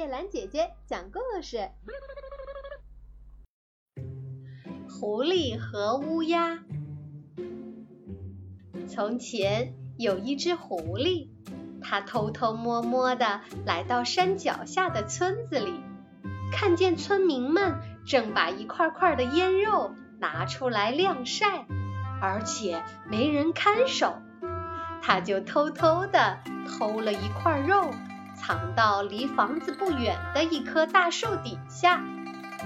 叶兰姐姐讲故事：狐狸和乌鸦。从前有一只狐狸，它偷偷摸摸的来到山脚下的村子里，看见村民们正把一块块的腌肉拿出来晾晒，而且没人看守，它就偷偷的偷了一块肉。藏到离房子不远的一棵大树底下，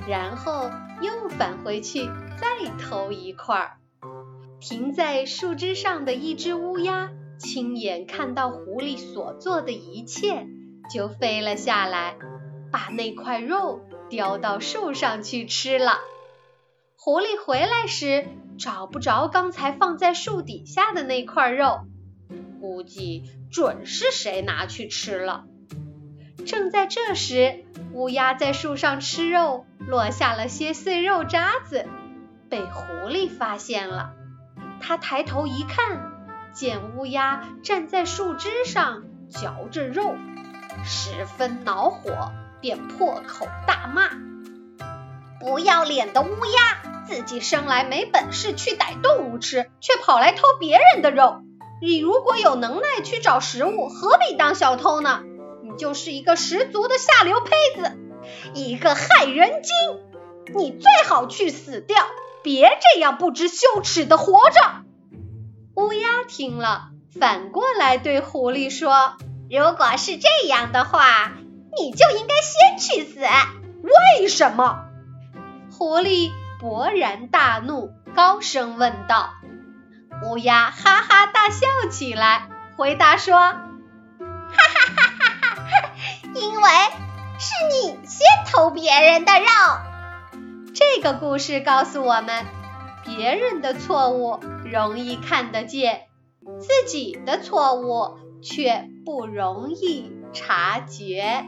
然后又返回去再偷一块儿。停在树枝上的一只乌鸦亲眼看到狐狸所做的一切，就飞了下来，把那块肉叼到树上去吃了。狐狸回来时找不着刚才放在树底下的那块肉，估计准是谁拿去吃了。正在这时，乌鸦在树上吃肉，落下了些碎肉渣子，被狐狸发现了。他抬头一看，见乌鸦站在树枝上嚼着肉，十分恼火，便破口大骂：“不要脸的乌鸦，自己生来没本事去逮动物吃，却跑来偷别人的肉。你如果有能耐去找食物，何必当小偷呢？”就是一个十足的下流胚子，一个害人精！你最好去死掉，别这样不知羞耻的活着。乌鸦听了，反过来对狐狸说：“如果是这样的话，你就应该先去死。为什么？”狐狸勃然大怒，高声问道。乌鸦哈哈大笑起来，回答说：“！”因为是你先偷别人的肉。这个故事告诉我们，别人的错误容易看得见，自己的错误却不容易察觉。